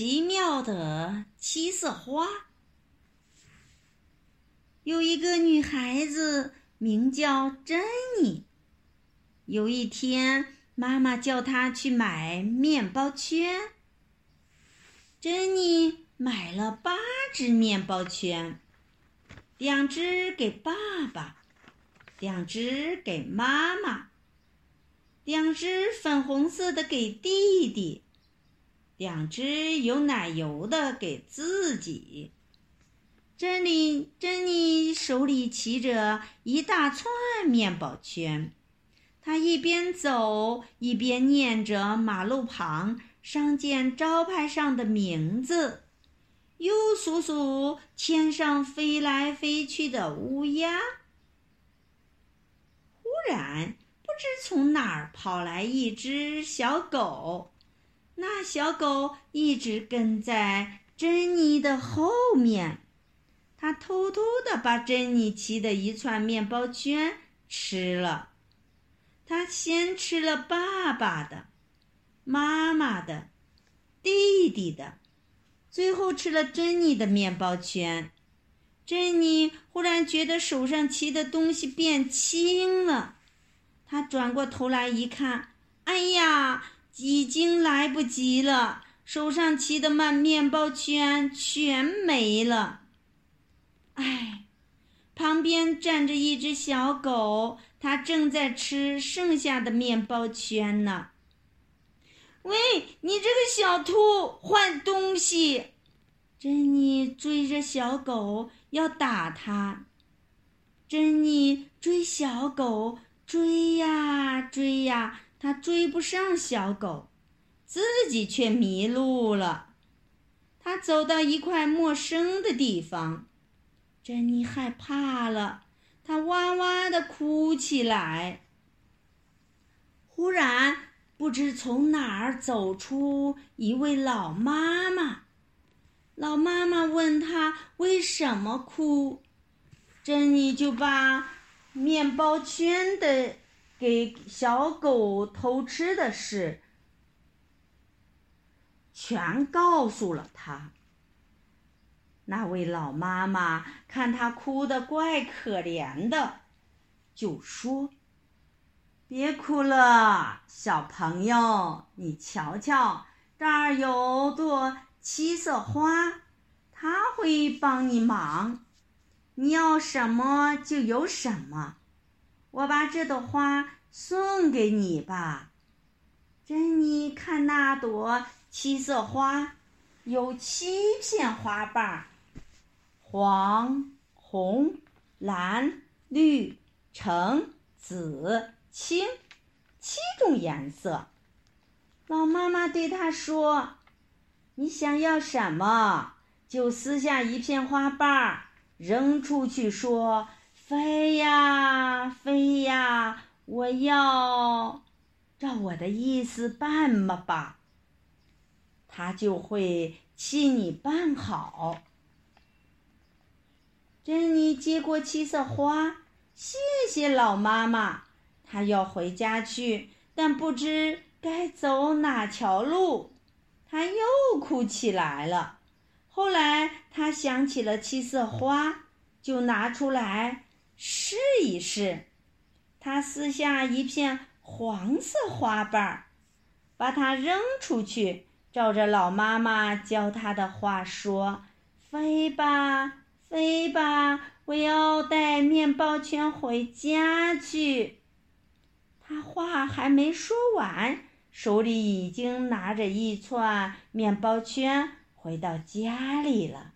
奇妙的七色花。有一个女孩子名叫珍妮。有一天，妈妈叫她去买面包圈。珍妮买了八只面包圈，两只给爸爸，两只给妈妈，两只粉红色的给弟弟，两只有奶油的给自己。珍妮，珍妮手里骑着一大串面包圈，她一边走一边念着马路旁商店招牌上的名字，又数数天上飞来飞去的乌鸦。忽然，不知从哪儿跑来一只小狗，那小狗一直跟在珍妮的后面。它偷偷地把珍妮骑的一串面包圈吃了。它先吃了爸爸的、妈妈的、弟弟的，最后吃了珍妮的面包圈。珍妮忽然觉得手上骑的东西变轻了。她转过头来一看，哎呀，已经来不及了！手上骑的慢面包圈全没了。唉，旁边站着一只小狗，它正在吃剩下的面包圈呢。喂，你这个小兔，坏东西！珍妮追着小狗要打它。珍妮追小狗，追呀追呀，他追不上小狗，自己却迷路了。他走到一块陌生的地方。珍妮害怕了，她哇哇的哭起来。忽然，不知从哪儿走出一位老妈妈。老妈妈问她为什么哭，珍妮就把面包圈的给小狗偷吃的事全告诉了他。那位老妈妈看他哭得怪可怜的，就说：“别哭了，小朋友，你瞧瞧，这儿有朵七色花，它会帮你忙。你要什么就有什么。我把这朵花送给你吧。”珍妮看那朵七色花，有七片花瓣儿。黄、红、蓝、绿、橙、紫、青，七种颜色。老妈妈对他说：“你想要什么，就撕下一片花瓣儿，扔出去，说飞呀飞呀，我要照我的意思办吧吧。”他就会替你办好。珍妮接过七色花，谢谢老妈妈。她要回家去，但不知该走哪条路。她又哭起来了。后来她想起了七色花，就拿出来试一试。他撕下一片黄色花瓣儿，把它扔出去，照着老妈妈教他的话说：“飞吧。”飞吧，我要带面包圈回家去。他话还没说完，手里已经拿着一串面包圈回到家里了。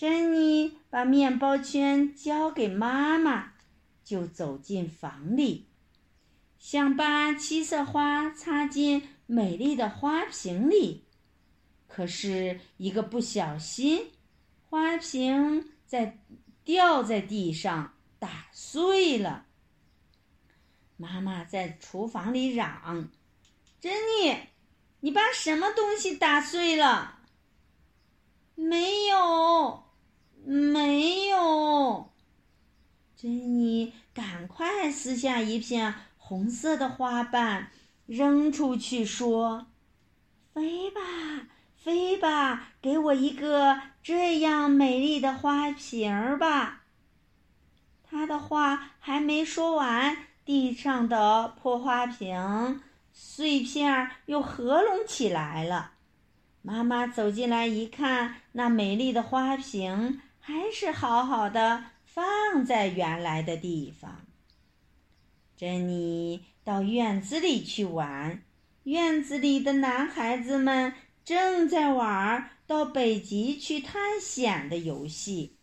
珍妮把面包圈交给妈妈，就走进房里，想把七色花插进美丽的花瓶里，可是一个不小心。花瓶在掉在地上，打碎了。妈妈在厨房里嚷：“珍妮，你把什么东西打碎了？”“没有，没有。”珍妮赶快撕下一片红色的花瓣，扔出去，说：“飞吧，飞吧，给我一个这样美丽的花瓶儿吧。他的话还没说完，地上的破花瓶碎片又合拢起来了。妈妈走进来一看，那美丽的花瓶还是好好的放在原来的地方。珍妮到院子里去玩，院子里的男孩子们。正在玩到北极去探险的游戏，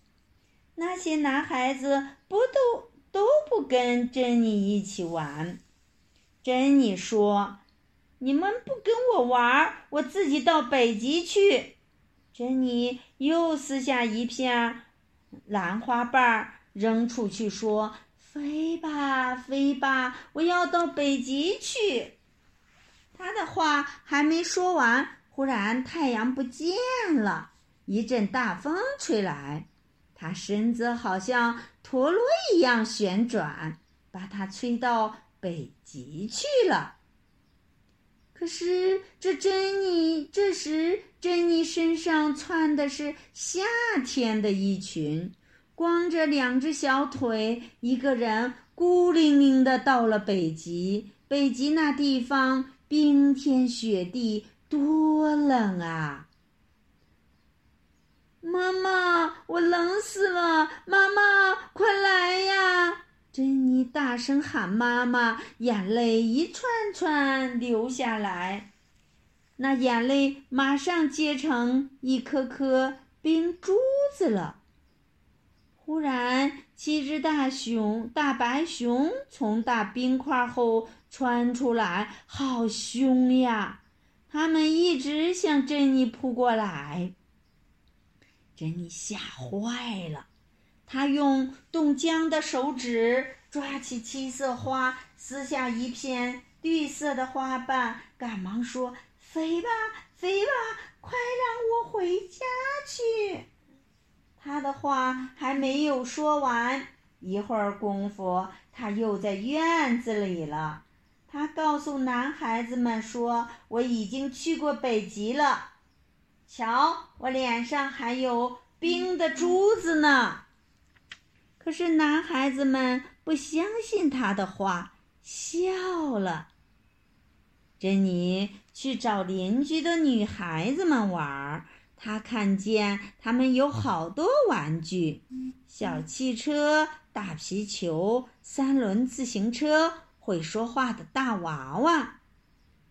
那些男孩子不都都不跟珍妮一起玩。珍妮说：“你们不跟我玩，我自己到北极去。”珍妮又撕下一片兰花瓣扔出去，说：“飞吧，飞吧，我要到北极去。”他的话还没说完。忽然，太阳不见了，一阵大风吹来，他身子好像陀螺一样旋转，把他吹到北极去了。可是，这珍妮这时，珍妮身上穿的是夏天的衣裙，光着两只小腿，一个人孤零零的到了北极。北极那地方，冰天雪地。多冷啊！妈妈，我冷死了！妈妈，快来！珍妮大声喊妈妈，眼泪一串串流下来，那眼泪马上结成一颗颗冰珠子了。忽然，七只大熊、大白熊从大冰块后窜出来，好凶呀！他们一直向珍妮扑过来，珍妮吓坏了。他用冻僵的手指抓起七色花，撕下一片绿色的花瓣，赶忙说：“飞吧，飞吧，快让我回家去！”他的话还没有说完，一会儿功夫，他又在院子里了。他告诉男孩子们说：“我已经去过北极了，瞧，我脸上还有冰的珠子呢。”可是男孩子们不相信他的话，笑了。珍妮去找邻居的女孩子们玩儿，她看见他们有好多玩具：小汽车、大皮球、三轮自行车。会说话的大娃娃，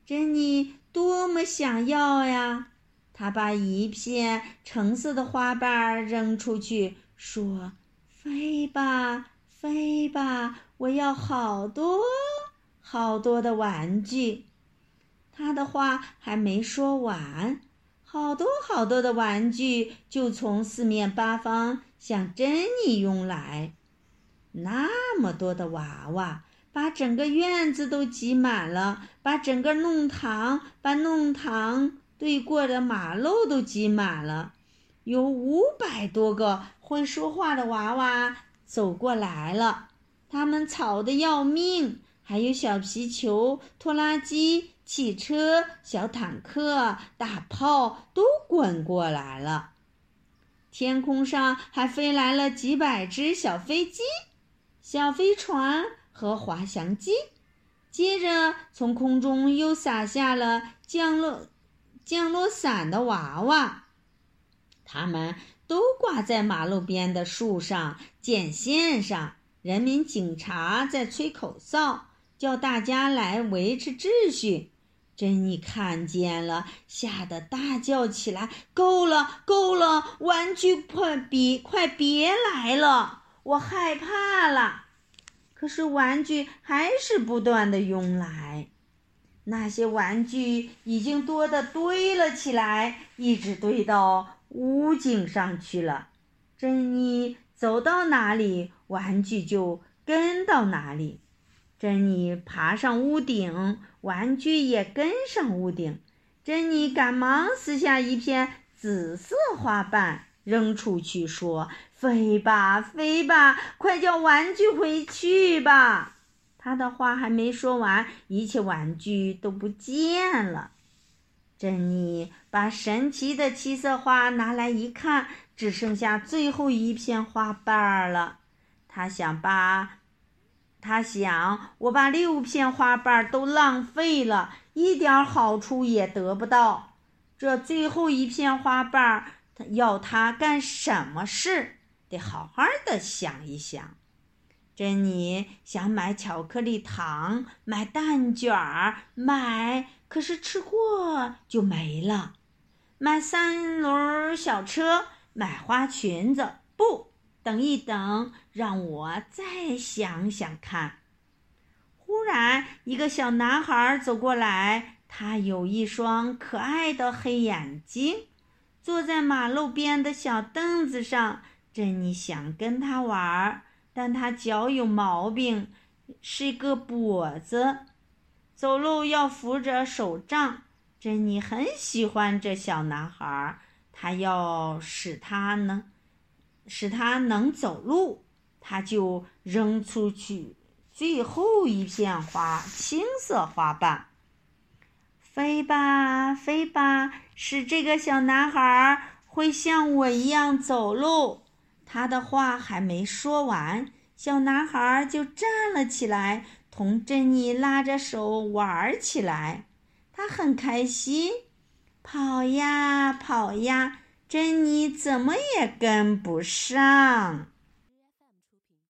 珍妮多么想要呀！她把一片橙色的花瓣扔出去，说：“飞吧，飞吧，我要好多好多的玩具。”他的话还没说完，好多好多的玩具就从四面八方向珍妮涌来，那么多的娃娃。把整个院子都挤满了，把整个弄堂、把弄堂对过的马路都挤满了，有五百多个会说话的娃娃走过来了，他们吵得要命，还有小皮球、拖拉机、汽车、小坦克、大炮都滚过来了，天空上还飞来了几百只小飞机、小飞船。和滑翔机，接着从空中又洒下了降落降落伞的娃娃，它们都挂在马路边的树上、电线上。人民警察在吹口哨，叫大家来维持秩序。珍妮看见了，吓得大叫起来：“够了，够了！玩具快别快别来了，我害怕了。”可是玩具还是不断的涌来，那些玩具已经多得堆了起来，一直堆到屋顶上去了。珍妮走到哪里，玩具就跟到哪里。珍妮爬上屋顶，玩具也跟上屋顶。珍妮赶忙撕下一片紫色花瓣。扔出去，说：“飞吧，飞吧，快叫玩具回去吧！”他的话还没说完，一切玩具都不见了。珍妮把神奇的七色花拿来一看，只剩下最后一片花瓣儿了。他想把，他想，我把六片花瓣都浪费了，一点好处也得不到。这最后一片花瓣儿，要它干什么事？得好好的想一想。珍妮想买巧克力糖，买蛋卷儿，买，可是吃过就没了。买三轮小车，买花裙子，不，等一等，让我再想想看。忽然，一个小男孩走过来，他有一双可爱的黑眼睛，坐在马路边的小凳子上。珍妮想跟他玩。但他脚有毛病，是个跛子，走路要扶着手杖。珍妮很喜欢这小男孩，他要使他呢，使他能走路，他就扔出去最后一片花，青色花瓣。飞吧，飞吧，使这个小男孩会像我一样走路。他的话还没说完，小男孩就站了起来，同珍妮拉着手玩起来。他很开心，跑呀跑呀，珍妮怎么也跟不上。